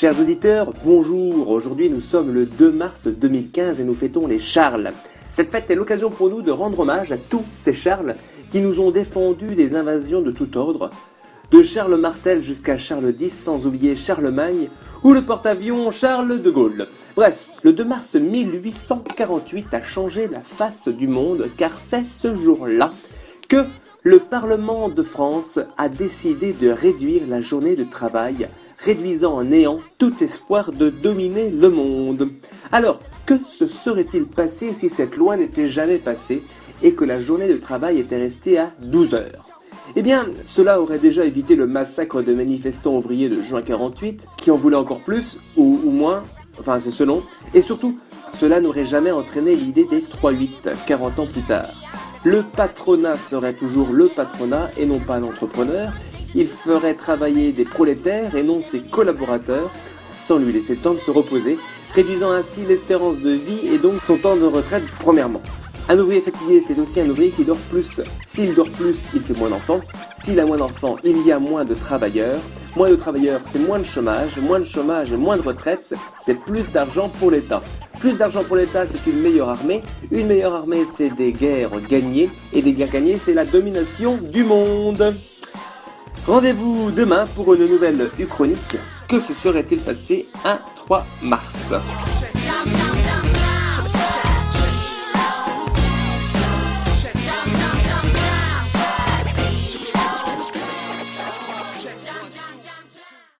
Chers auditeurs, bonjour. Aujourd'hui, nous sommes le 2 mars 2015 et nous fêtons les Charles. Cette fête est l'occasion pour nous de rendre hommage à tous ces Charles qui nous ont défendu des invasions de tout ordre, de Charles Martel jusqu'à Charles X, sans oublier Charlemagne ou le porte-avions Charles de Gaulle. Bref, le 2 mars 1848 a changé la face du monde car c'est ce jour-là que le Parlement de France a décidé de réduire la journée de travail, réduisant en néant tout espoir de dominer le monde. Alors, que se serait-il passé si cette loi n'était jamais passée et que la journée de travail était restée à 12 heures? Eh bien, cela aurait déjà évité le massacre de manifestants ouvriers de juin 48, qui en voulaient encore plus, ou, ou moins, enfin c'est selon, et surtout, cela n'aurait jamais entraîné l'idée des 3-8, 40 ans plus tard. Le patronat serait toujours le patronat et non pas l'entrepreneur, il ferait travailler des prolétaires et non ses collaborateurs, sans lui laisser le temps de se reposer, réduisant ainsi l'espérance de vie et donc son temps de retraite premièrement. Un ouvrier fatigué, c'est aussi un ouvrier qui dort plus. S'il dort plus, il fait moins d'enfants. S'il a moins d'enfants, il y a moins de travailleurs. Moins de travailleurs, c'est moins de chômage. Moins de chômage moins de retraite, c'est plus d'argent pour l'État. Plus d'argent pour l'État, c'est une meilleure armée. Une meilleure armée, c'est des guerres gagnées. Et des guerres gagnées, c'est la domination du monde. Rendez-vous demain pour une nouvelle Uchronique. Que se serait-il passé un 3 mars?